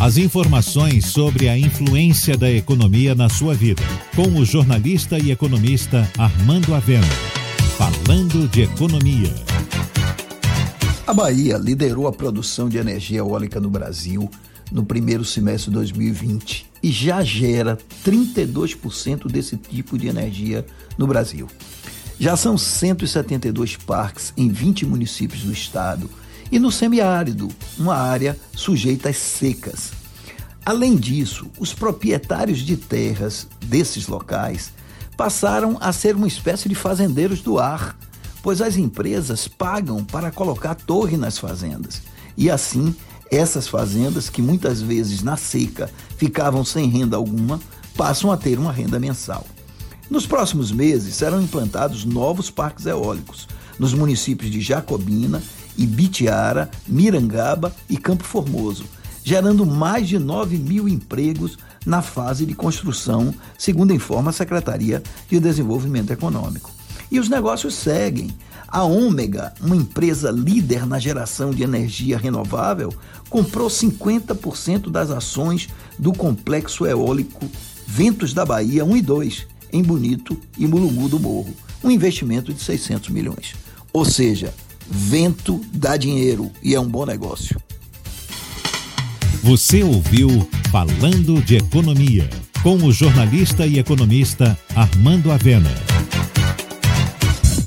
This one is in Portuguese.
As informações sobre a influência da economia na sua vida, com o jornalista e economista Armando Avena. Falando de economia. A Bahia liderou a produção de energia eólica no Brasil no primeiro semestre de 2020 e já gera 32% desse tipo de energia no Brasil. Já são 172 parques em 20 municípios do estado e no semiárido, uma área sujeita às secas. Além disso, os proprietários de terras desses locais passaram a ser uma espécie de fazendeiros do ar, pois as empresas pagam para colocar torre nas fazendas. E assim, essas fazendas, que muitas vezes na seca ficavam sem renda alguma, passam a ter uma renda mensal. Nos próximos meses serão implantados novos parques eólicos nos municípios de Jacobina Ibitiara, Mirangaba e Campo Formoso, gerando mais de 9 mil empregos na fase de construção, segundo informa a Secretaria de Desenvolvimento Econômico. E os negócios seguem. A Ômega, uma empresa líder na geração de energia renovável, comprou 50% das ações do complexo eólico Ventos da Bahia 1 e 2, em Bonito e Mulungu do Morro, um investimento de 600 milhões. Ou seja, Vento dá dinheiro e é um bom negócio. Você ouviu Falando de Economia, com o jornalista e economista Armando Avena.